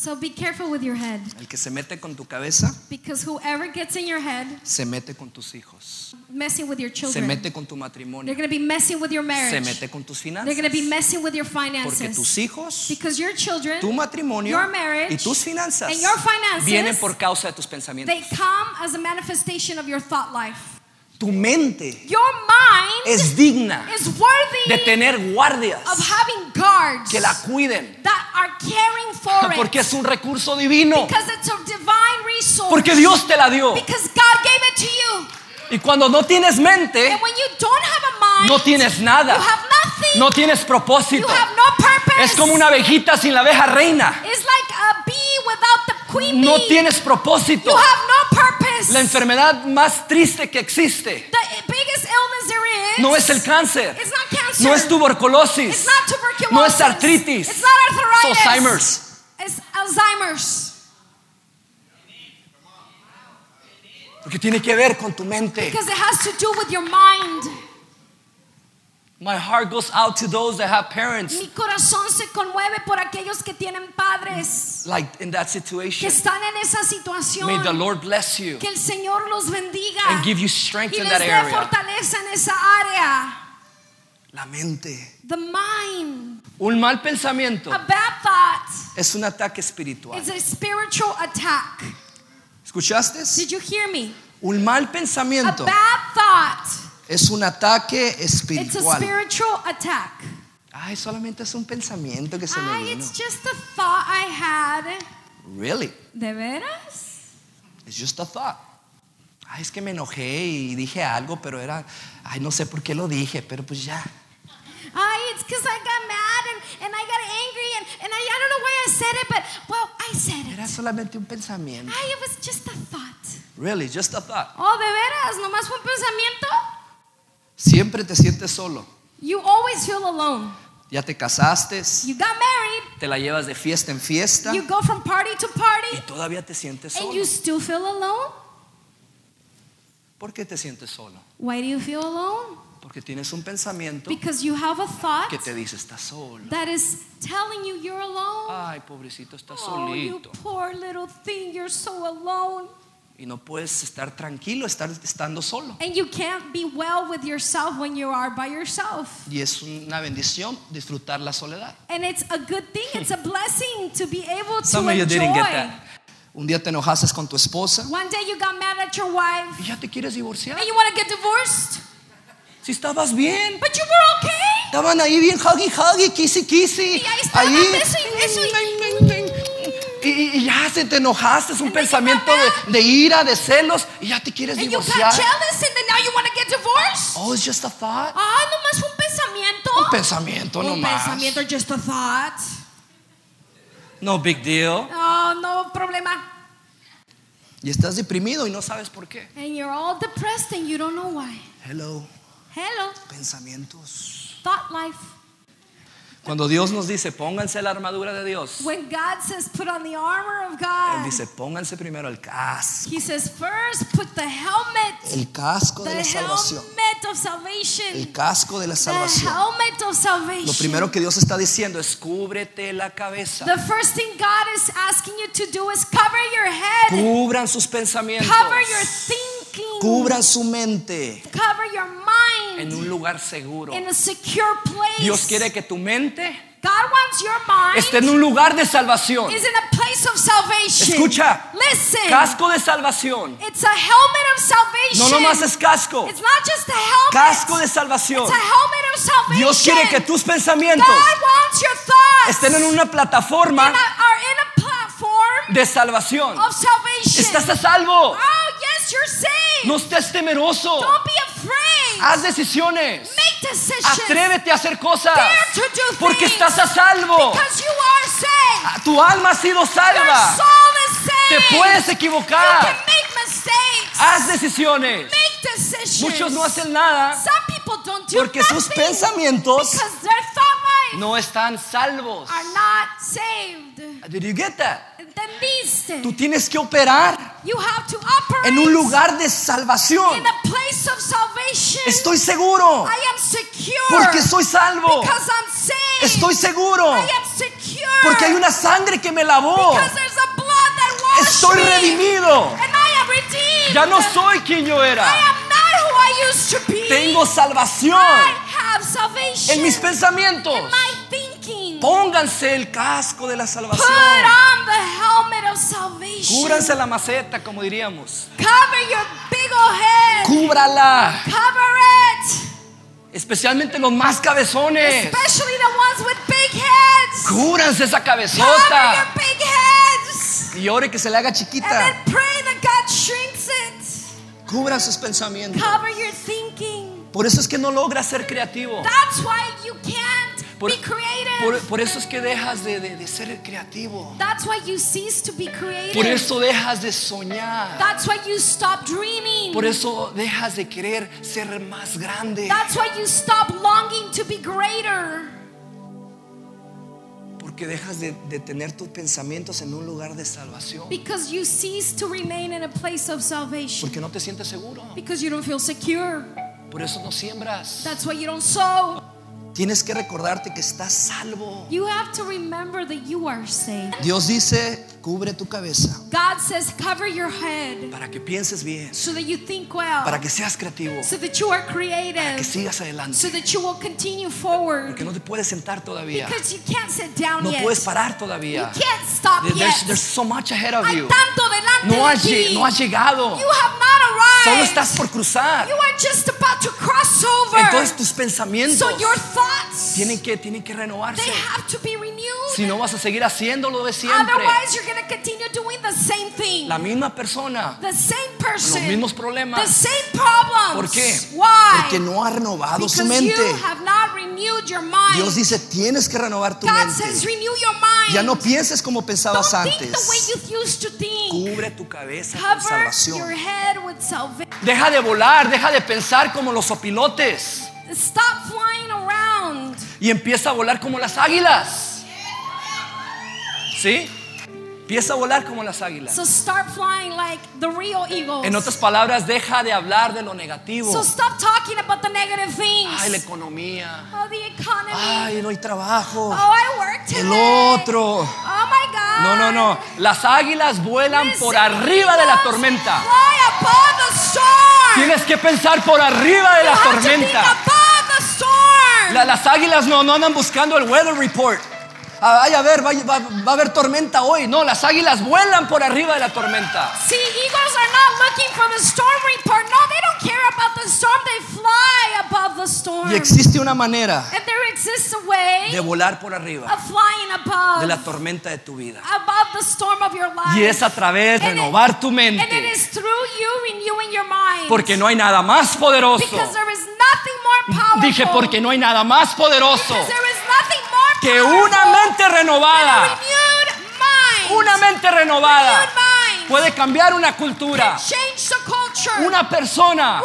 So be careful with your head El que se mete con tu cabeza, because whoever gets in your head, se mete con tus hijos. messing with your Se children. mete con tu matrimonio, They're going to be messing with your Se marriage. mete con tus They're finanzas. going to be messing with your Porque finances. tus hijos, Because your children, tu matrimonio your marriage, y tus finanzas and your finances, vienen por causa de tus they pensamientos. come as a manifestation of your thought life. Tu mente Your mind es digna is worthy de tener guardias of having guards que la cuiden. that are caring for Porque it. es un recurso divino. Because it's a divine resource. Porque Dios te la dio. Because God gave it to you. Y cuando no tienes mente, And when you don't have a mind, no tienes you nada. have nothing. No tienes you propósito. have no purpose. Es como una abejita sin la abeja reina. It's like a bee without the No tienes propósito. You have no purpose. La enfermedad más triste que existe the biggest illness there is no es el cáncer, It's not cancer. no es tuberculosis, It's not tuberculosis. no es artritis, It's not arthritis. es Alzheimer's. It's Alzheimer's. Porque tiene que ver con tu mente. Because it has to do with your mind. My heart goes out to those that have parents Mi corazón se conmueve por aquellos que tienen padres like in that que situation. están en esa situación. May the Lord bless you Que el Señor los bendiga and give you strength y in that area. fortaleza en esa área. La mente. The mind, Un mal pensamiento a bad thought, es un ataque espiritual. is a spiritual attack. ¿Escuchaste? Did you hear me? Un mal A bad thought, es un ataque it's a espiritual. spiritual attack. Ay, solamente es un pensamiento que se me Ay, vino. it's just a thought I had. Really? ¿De veras? It's just a thought. Ay, es que me enojé y dije algo, pero era, ay, no sé por qué lo dije, pero pues ya. Ay, it's because I got mad and, and I got angry and, and I, I don't know why I said it, but well, I said it. Era solamente un pensamiento. Ay, it was just a thought. Really, just a thought. Oh, ¿de veras? ¿Nomás fue un pensamiento? Siempre te sientes solo. You always feel alone. Ya te casaste, You got married, te la llevas de fiesta en fiesta you go from party to y party, todavía te sientes and solo. you still feel alone? ¿Por qué te sientes solo? Why do you feel alone? Porque tienes un pensamiento Because you have a thought que te dice, estás solo. that is telling you you're alone. Ay, pobrecito, estás Oh, you solito. poor little thing, you're so alone. Y no puedes estar tranquilo estar estando solo. And you can't be well with yourself when you are by yourself. Y es una bendición disfrutar la soledad. And it's a good thing, it's a blessing to be able to Some of you enjoy. didn't get that. Un día te enojaste con tu esposa One day you got mad at your wife y ya te quieres divorciar. and you want to get divorced, Si estabas bien, but you were okay. estaban ahí bien huggy huggy, kissy kissy. Y ahí estaban, Ahí. beso y beso y- Y, y- ya se te enojaste, es un And then you pensamiento got de, de ira, de celos, y ya te quieres And you got divorciar. jealous and then now you want to get divorced. Oh, it's just a thought. Ah, nomás fue un pensamiento. Un pensamiento Un nomás. pensamiento, just a thought. No big deal. Oh, no problema. Y estás deprimido y no sabes por qué. And you're all depressed and you don't know why. Hello, Hello, pensamientos. thought life. Cuando Dios nos dice, pónganse la armadura de Dios, When God says put on the armor of Él God, dice, pónganse primero el casco. He says first put the helmet, El casco de the la salvación. helmet of salvation, El casco de la the salvación. helmet of salvation. Lo primero que Dios está diciendo es cúbrete la cabeza. The first thing God is asking you to do is cover your head, Cubran sus pensamientos. cover your thinking, Cubran su mente cover your en mind un lugar seguro. in a secure place. Dios quiere que tu mente God wants your mind esté en un lugar de salvación. is in a place of salvation. Escucha. Listen. Casco de salvación. It's a helmet of salvation. No nomás es casco. It's not just a helmet. Casco de salvación. It's a helmet of salvation. Dios quiere que tus pensamientos God wants your thoughts estén en una plataforma in a- are in a platform de salvación. of salvation. Estás a salvo. Oh, yes, you're saved. No estés temeroso. Don't be afraid. Haz decisiones. Make decisions. Atrévete a hacer cosas. Dare to do Porque things. estás a salvo. Because you are saved. Ah, Tu alma ha sido Your salva. soul is saved. Te puedes You equivocar. can make mistakes. Haz decisiones. Make decisions. Muchos no hacen nada Some people don't do porque sus nothing pensamientos no están salvos. are not saved. Did you get that? ¿Entendiste? Tú tienes que operar You have to operate en un lugar de salvación. in a place of salvation. Estoy seguro I am secure porque soy salvo. because I'm saved. Estoy seguro I am secure porque hay una sangre que me lavó. because there's a blood that washed Estoy me. redimido. And I am redeemed. Ya no soy quien yo I era. am not who I used to be. Tengo salvación I have salvation en mis pensamientos. in my thinking. Pónganse el casco de la Put salvación. on the helmet of salvation. Cúbranse la maceta, como diríamos. Cover your big old head. Cúbrala. Cover it. Especialmente los más cabezones. Especially the ones with big heads. Cúbranse esa Cover cabezota. your big heads. Y ore que se le haga And chiquita. then pray that God shrinks it. Cubran sus pensamientos. Cover your thinking. Por eso es que no logras ser creativo. That's why you can't Por, be creative. por- por eso es que dejas de, de- de ser creativo. That's why you cease to be creative. Por eso dejas de soñar. That's why you stop dreaming. Por eso dejas de querer ser más grande. That's why you stop longing to be greater. Porque dejas de, de tener tus pensamientos en un lugar de salvación. Because you cease to remain in a place of salvation. Porque no te sientes seguro. Because you don't feel secure. Por eso no siembras. That's why you don't sow. Tienes que recordarte que estás salvo. You have to remember that you are saved. Dios dice, cubre tu cabeza God says, cover your head para que pienses bien, so that you think well, para que seas creativo, so that you are que creative, sigas adelante. so that you will continue forward. Porque no te puedes sentar todavía. Because you can't sit down No yet. puedes parar You todavía. can't stop There- There's, yet. there's so much ahead of Hay you. tanto delante No de has, ti. lle- no has llegado. You have not arrived. Solo estás por cruzar. You are just about to cross over. Entonces tus pensamientos so your thoughts, tienen que, tienen que renovarse. they have to be renewed. Si no vas a seguir haciéndolo de siempre. Otherwise, you're going to continue doing the same thing. La misma persona, the same person. los mismos problemas. The same problems. ¿Por qué? Why? Porque no ha renovado su Because you mente. have not renewed your mind. Dios dice, tienes que renovar tu God says mente. renew your mind. Ya no pienses como pensabas Don't think the way antes. you used to think. Cubre tu cabeza con Cover your salvación. head with salvation. Deja de volar, deja de pensar como los opilotes Stop flying around. y empieza a volar como las águilas. ¿Sí? Empieza a volar como las águilas. So start flying like the real eagles. En otras palabras, deja de hablar de lo negativo. so stop talking about the negative things. Ay, la economía. oh, the economy. Ay, no hay trabajo. oh, I work today. El otro. Oh my God. No, no, no. Las águilas vuelan por arriba de la tormenta. Fly above the storm. Tienes que pensar por arriba de You la tormenta. La- las águilas no, no andan buscando el weather report. Ay, a ver, va, va- va a haber tormenta hoy. No, las águilas vuelan por arriba de la tormenta. See, eagles are not looking for the storm report. No, they don't care about the storm. They fly above the storm. Y existe una manera and there exists a way de volar por arriba of flying above de la tormenta de tu vida. above the storm of your life. Y es a través de And it- renovar tu And it mente. is through you renewing your mind. Porque no hay nada más poderoso. Because there is nothing more powerful. Dije, porque no hay nada más poderoso Because there is nothing que una mente renovada. Una mente renovada puede cambiar una cultura, una persona,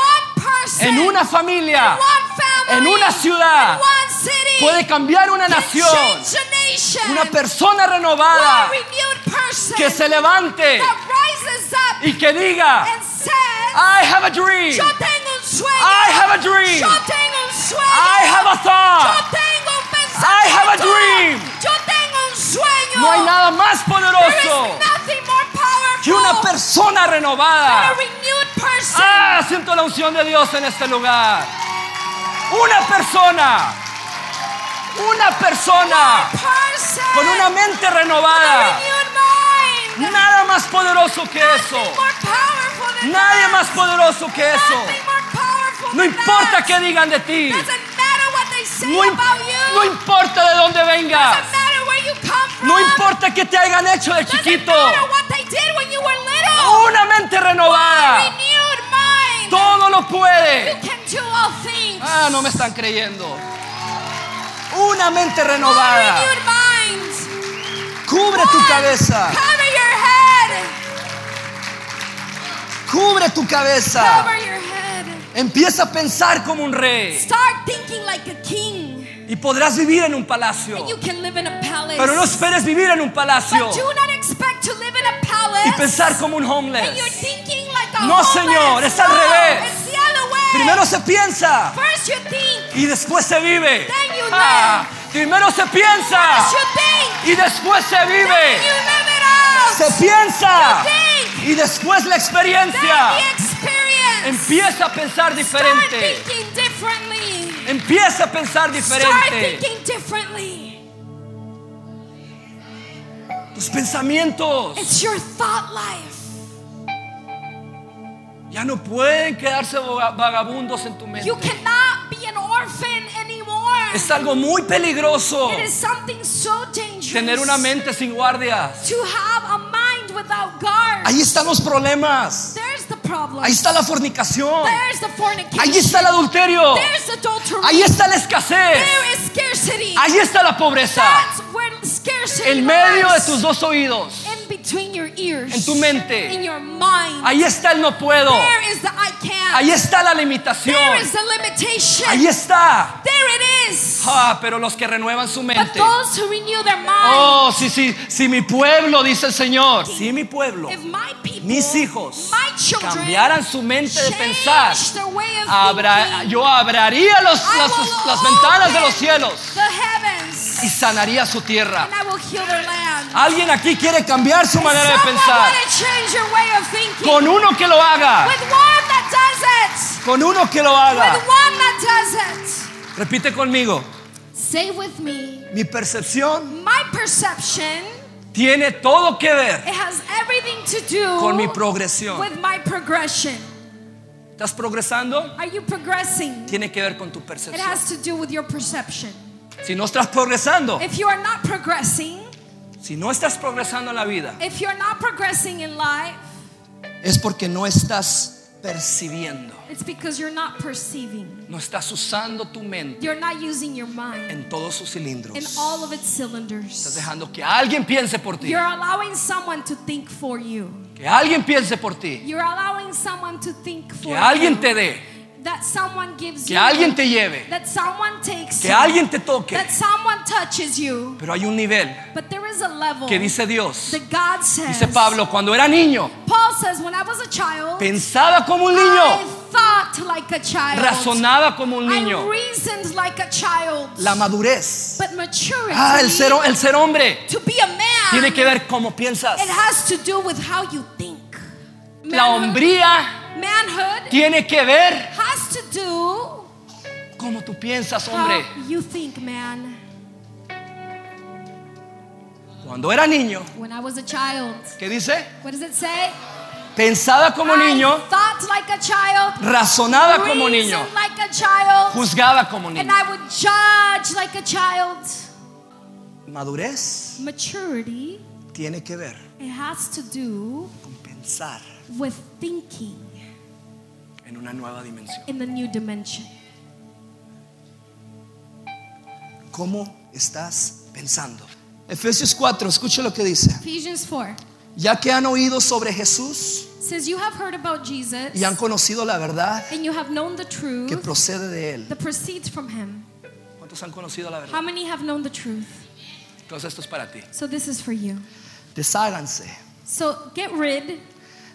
en una familia, en una ciudad. puede cambiar una nación. Una persona renovada que se levante y que diga, I have a dream. I have a dream. I have a thought. Tengo un I have a dream. Yo tengo un sueño. No hay nada más poderoso is nothing more powerful que una persona renovada. person. Ah, siento la unción de Dios en este lugar. Una persona, una persona person con una mente renovada. Nada más poderoso que eso. Nadie that. más poderoso que eso. No importa qué digan de ti. No, importa de dónde vengas. No importa qué te hayan hecho de chiquito. Una mente renovada. Todo lo puede. Ah, no me están creyendo. Una mente renovada. Cubre tu cabeza. Cover your head. Cubre tu cabeza. Empieza a pensar como un rey. Start thinking like a king. Y podrás vivir en un palacio. And you can live in a palace. Pero no esperes vivir en un palacio. But do not expect to live in a palace. y pensar como un and you're homeless. thinking like a No, homeless. señor, es al No, revés. It's the other way. Primero se piensa First you think, y después se vive. Then you Ah, primero se piensa first you think, y después se then vive. you live it out. Se piensa You think, y después la experiencia. then the experience. Empieza a pensar Start diferente. thinking differently. Empieza a pensar Start diferente. thinking differently. Tus pensamientos It's your thought life. ya no pueden quedarse vaga- vagabundos en tu mente. You cannot be an orphan anymore. Es algo muy peligroso It is something so dangerous tener una mente sin guardias. to have a mind without guards. Ahí están los problemas. There's the problem. Ahí está la fornicación. There's the fornication. Ahí está el adulterio. There's adultery. Ahí está la escasez. There is scarcity. Ahí está la pobreza. That's where scarcity En medio de tus dos oídos. In between your ears. En tu mente. In your mind. Ahí está el no puedo. There is the I can't. Ahí está la There limitación. is the limitation. Ahí está. There it is. Ah, pero los que renuevan su But mente. those who renew their mind. Oh, sí, sí, sí, mi pueblo, dice el Señor. Si mi pueblo, If my people, mis hijos, my children, cambiaran su mente de pensar, their way of abra- yo abriría los- las, las ventanas de los cielos The heavens. Y sanaría su tierra. Alguien aquí quiere cambiar su manera de pensar. Con uno que lo haga. With one that does Con uno que lo it. haga. With one that does Repite conmigo. it. Say with me. Mi percepción My perception, tiene todo que ver it has everything to do con mi progresión. with my progression. ¿Estás progresando? Are you progressing? Tiene que ver con tu It percepción. has to do with your perception. Si no estás progresando, If you are not progressing, si no estás progresando en la vida, if you're not progressing in life, es porque no estás percibiendo, it's because you're not perceiving. no estás usando tu mente You're not using your mind en todos sus cilindros. in all of its Estás cylinders. dejando que alguien piense por ti, You're allowing someone to think for you. que alguien piense por ti, You're allowing someone to think for que alguien you. te dé, That someone gives que you. alguien te lleve, That someone takes que you. alguien te toque. That someone touches you. Pero hay un nivel But there is a level que dice Dios, that God says. dice Pablo, cuando era niño, Paul says, when I was a child, pensaba como un I niño, thought like a child. razonaba como un I niño. reasoned like a child. La madurez, But maturity, ah, el ser, el ser hombre, to be a man, tiene que ver cómo piensas. it has to do with how you think. La Manhood, hombría manhood tiene que ver has to do cómo tú piensas, hombre. how you think, man. Cuando era niño, When I was a child, ¿qué dice? what does it say? Pensaba como niño, I thought like a child, razonaba como niño, like a child, juzgaba como and niño. I would judge like a child. Madurez Maturity, tiene que ver it has to do con pensar with thinking en una nueva dimensión. in the new dimension. ¿Cómo estás pensando? Efesios 4, escucha lo que dice. Ephesians 4 Ya que han oído sobre Jesús says, You have heard about Jesus y han conocido la verdad and you have known the que truth procede de Él. that proceeds from Him. ¿Cuántos han conocido la verdad? How many have known the truth? Entonces esto es para ti. So this is for you. Desháganse So get rid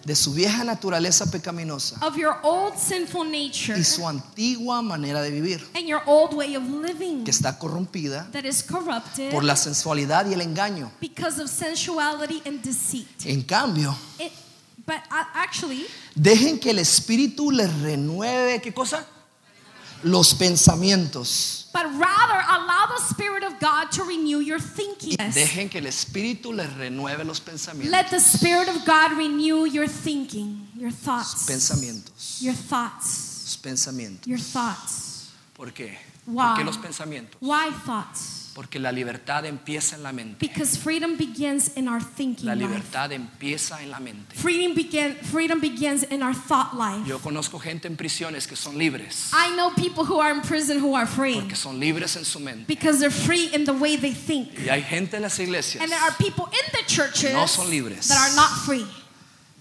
de su vieja naturaleza pecaminosa of your old sinful nature y su antigua manera de vivir, and your old way of living que está corrompida that is corrupted por la sensualidad y el engaño. because of sensuality and deceit. En cambio, It, but actually, dejen que el Espíritu les renueve, ¿qué cosa? Los pensamientos. But rather allow the Spirit of God to renew your thinking. Dejen que el Espíritu les renueve los pensamientos. Let the Spirit of God renew your thinking, your thoughts, Pensamientos. your thoughts, pensamientos. your thoughts. ¿Por qué? Why? ¿Por qué los pensamientos? Why thoughts? Porque la libertad empieza en la mente. Because freedom begins in our thinking La life. libertad empieza en la mente. Freedom begin, freedom begins in our thought life. Yo conozco gente en prisiones que son libres. I know people who are in prison who are free Porque son libres en su mente. because they're free in the way they think. Y hay gente en las iglesias. And there are people in the churches No son libres. that are not free.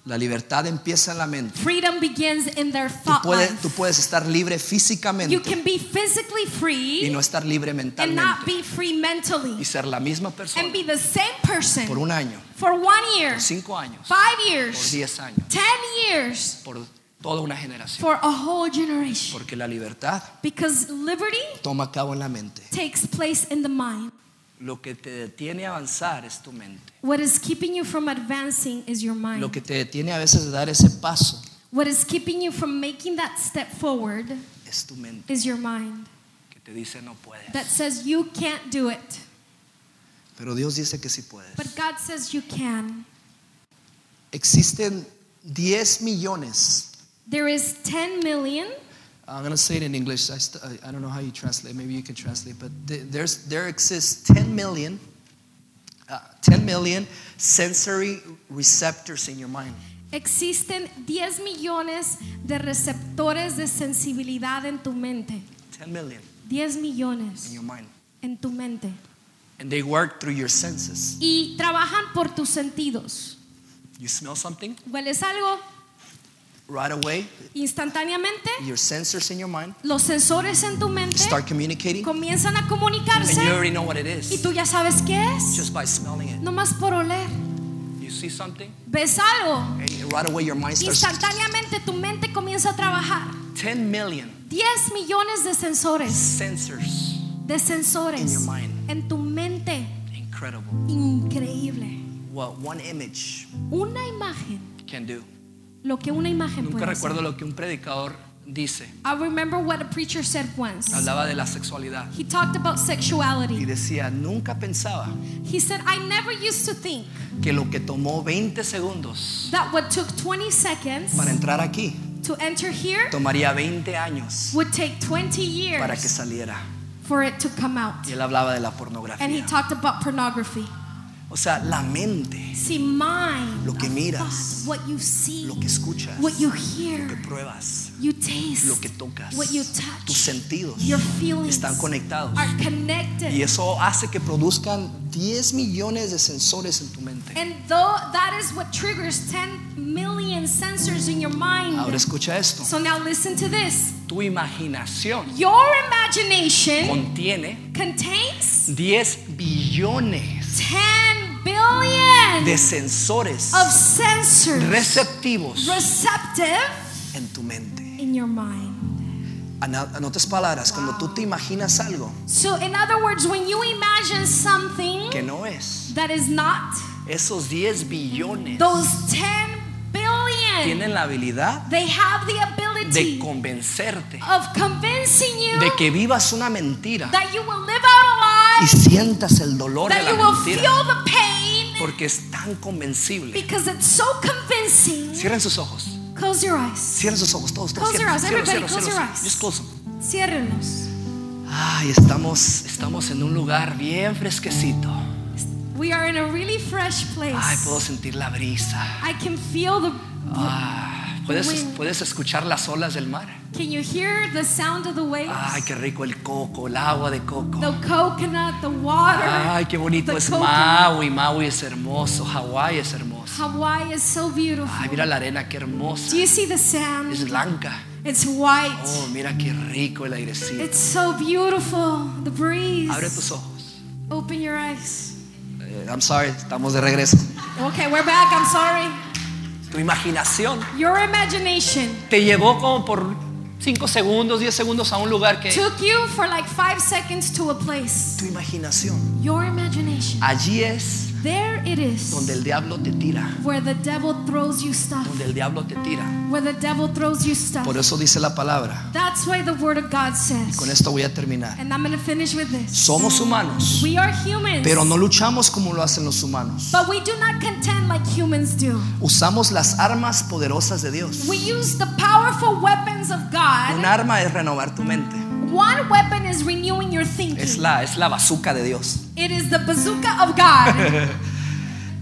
La libertad empieza en la mente. Freedom begins in their Tú thought puedes, life. tú puedes estar libre You físicamente can be physically y free no estar libre and not mentalmente. be free Y mentally ser la misma and persona be the same person por un año. for one year, por cinco años, five por years, diez años, ten years, por toda una generación. for a whole generation. Porque la libertad Because liberty toma cabo en la mente. takes place in the mind. Lo que te detiene a avanzar es tu mente. What is keeping you from advancing is your mind. Lo que te detiene a veces de dar ese paso What is keeping you from making that step forward es tu mente is your mind que te dice no puedes. that says you can't do it. Pero Dios dice que sí puedes. But God says you can. Existen 10 millones. There is 10 million. I'm going to say it in English. I, st- I- don't know how you translate. Maybe you can translate. But th- there's, there exists 10 million, uh, 10 million sensory receptors in your mind. Existen 10 millones de receptores de sensibilidad en tu mente. 10 million 10 in millones your mind. en tu mente. And they work through your senses. Y trabajan por tus sentidos. You smell something, Hueles algo, right away, instantáneamente your sensors in your mind los sensores en tu mente start communicating, comienzan a comunicarse and you already know what it is. y tú ya sabes qué es. just by smelling it. Nomás por oler. You see something, Ves algo, and right away your mind starts. instantáneamente tu mente comienza a trabajar. 10 million 10 millones de sensores, sensors. de sensores In your mind. en tu mente. Incredible. Increíble. What one image Una imagen, can do. Lo que una imagen Nunca puede recuerdo lo que un predicador dice. I remember what a preacher said once. Hablaba de la sexualidad He talked about y sexuality. decía, nunca pensaba He said, I never used to think que lo que tomó 20 segundos that what took 20 seconds para entrar aquí to enter here tomaría 20 años would take 20 para que years saliera. for it to come out. Y él hablaba de la And he pornografía. talked about pornography. O sea, la mente, See, mind, Lo que miras, what you see, lo que escuchas, what you lo que pruebas, you taste, lo que tocas, what you touch, tus sentidos your feelings están conectados. are connected. Y eso hace que produzcan 10 millones de sensores en tu mente. And though that is what triggers 10 million sensors in your mind. Ahora escucha esto. So now listen to this. Tu imaginación Your imagination contiene contains 10 billones 10 billion de sensores of sensors receptivos receptive en tu mente. in your mind. En otras palabras, cuando tú te imaginas algo So, in other words, when you imagine something que no es, that is not, esos 10 billones those 10 billion, tienen la habilidad they have the de ability convencerte of convincing you de que vivas una mentira that you will live out a life, sientas el dolor de la you will mentira feel the pain porque es tan convencible. because it's so convincing. Cierren sus ojos. Close your eyes. Cierren sus ojos todos. todos. Close your eyes, Cierren, everybody, cierren, close cierren, your eyes. Just close them. Ciérrenlos. Ay, estamos, estamos en un lugar bien fresquecito. We are in a really fresh place. Ay, puedo sentir la brisa. I can feel the. Ah, ¿puedes, Wind. puedes escuchar las olas del mar. Can you hear the sound of the waves? Ay, qué rico el coco, el agua de coco. The coconut, the water. Ay, qué bonito es coconut. Maui. Maui es hermoso. Hawái es hermoso. Hawaii is so beautiful. Ay, mira la arena, qué hermosa. Do you see the sand? Es blanca. It's white. Oh, mira qué rico el airecito. It's so beautiful. The breeze. Abre tus ojos. Open your eyes. Eh, I'm sorry, estamos de regreso. Okay, we're back. I'm sorry. Tu imaginación Your imagination te llevó como por 5 segundos, 10 segundos a un lugar que... took you for like five seconds to a place. Tu imaginación. Your imagination. Allí es There it is. donde el diablo te tira. Where the devil throws you stuff. Donde el diablo te tira. Where the devil throws you stuff. Por eso dice la palabra. That's why the word of God says. Con esto voy a terminar. And I'm going to finish with this. Somos humanos, We are humans. pero no luchamos como lo hacen los humanos. But we do not contend like humans do. Usamos las armas poderosas de Dios. We use the powerful weapons of Un God. arma es renovar tu mente. One weapon is renewing your thinking. Es la, es la bazooka de Dios. It is the bazooka of God.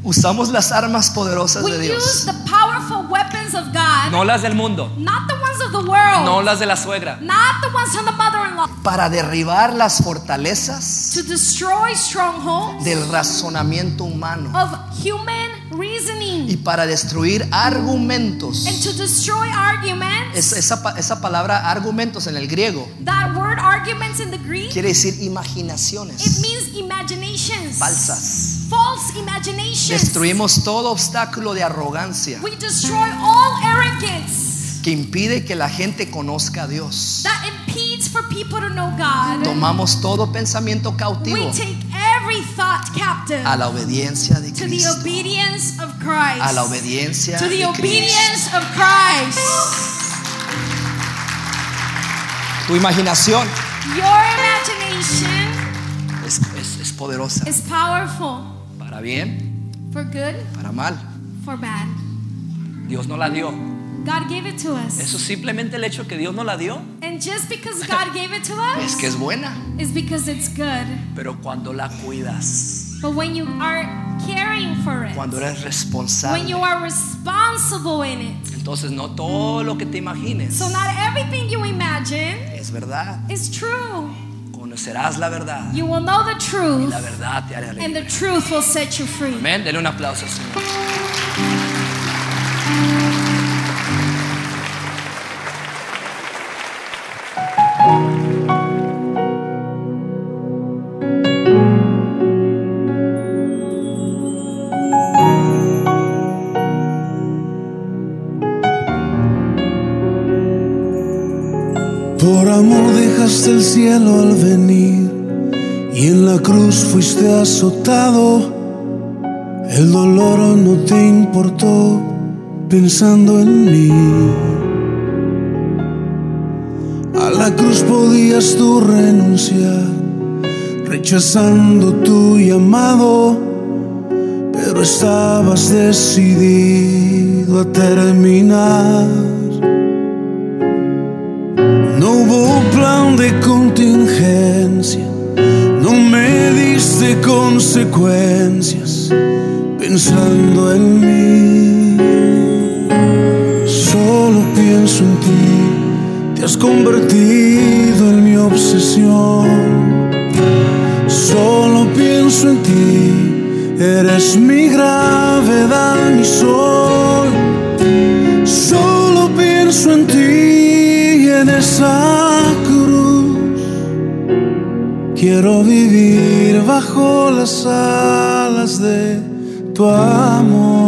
Usamos las armas poderosas we de use Dios. the powerful weapons of God. No las del mundo. Not the ones of the world. No las de la suegra. Not the ones from the mother-in-law. Para derribar las fortalezas To destroy strongholds del razonamiento humano. of human reasoning. Y para destruir argumentos. And to destroy arguments. Es- esa, esa palabra argumentos en el griego That word arguments in the Greek, quiere decir it imaginaciones means imaginations. falsas. False imaginations. Destruimos todo obstáculo de arrogancia We destroy all arrogance que impide que la gente conozca a Dios. that impedes for people to know God. Tomamos todo pensamiento We take every thought captive a la obediencia de to the obedience of Christ. A la obediencia to the de Cristo. obedience of Christ. Tu imaginación Your imagination es, es- es poderosa. is powerful Para bien, for good, para mal. for bad. Dios no la dio. God gave it to us. Eso simplemente el hecho que Dios no la dio. And just because God gave it to Es us que es buena. is because it's good. Pero cuando la cuidas, But when you are caring for it, Cuando eres when responsable. you are responsible in it, entonces no todo lo que te imagines so not everything you imagine Es verdad. is true. Conocerás la verdad. You will know the truth, La verdad te hará and the truth will set you free. Amén. Denle un aplauso Señor. Dejaste el cielo al venir y en la cruz fuiste azotado. El dolor no te importó pensando en mí. A la cruz podías tú renunciar, rechazando tu llamado, pero estabas decidido a terminar. No hubo plan de contingencia, no me diste consecuencias pensando en mí. Solo pienso en ti, te has convertido en mi obsesión. Solo pienso en ti, eres mi gravedad, mi sol. Solo pienso en ti en esa cruz. Quiero vivir bajo las alas de tu amor.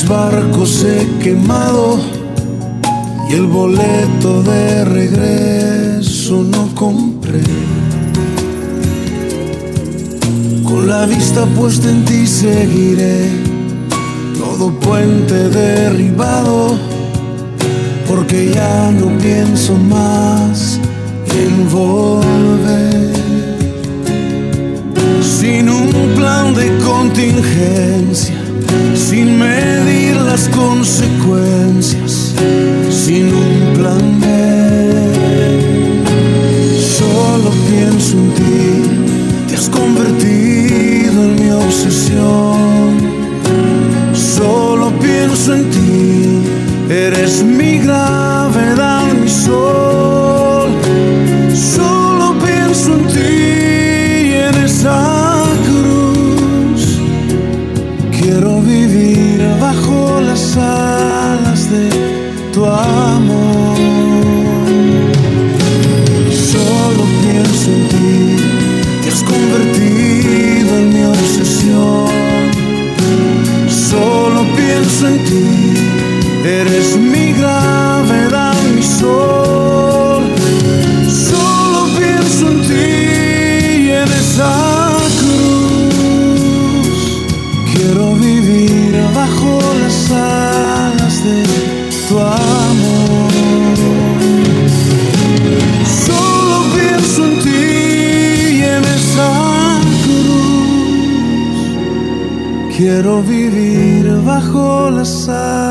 Mis barcos he quemado y el boleto de regreso no compré. Con la vista puesta en ti seguiré todo puente derribado porque ya no pienso más en volver sin un plan de contingencia, sin medir las consecuencias, sin un plan B. Solo pienso en ti, te has convertido en mi obsesión. Solo pienso en ti, eres mi gravedad, vivir bajo las alas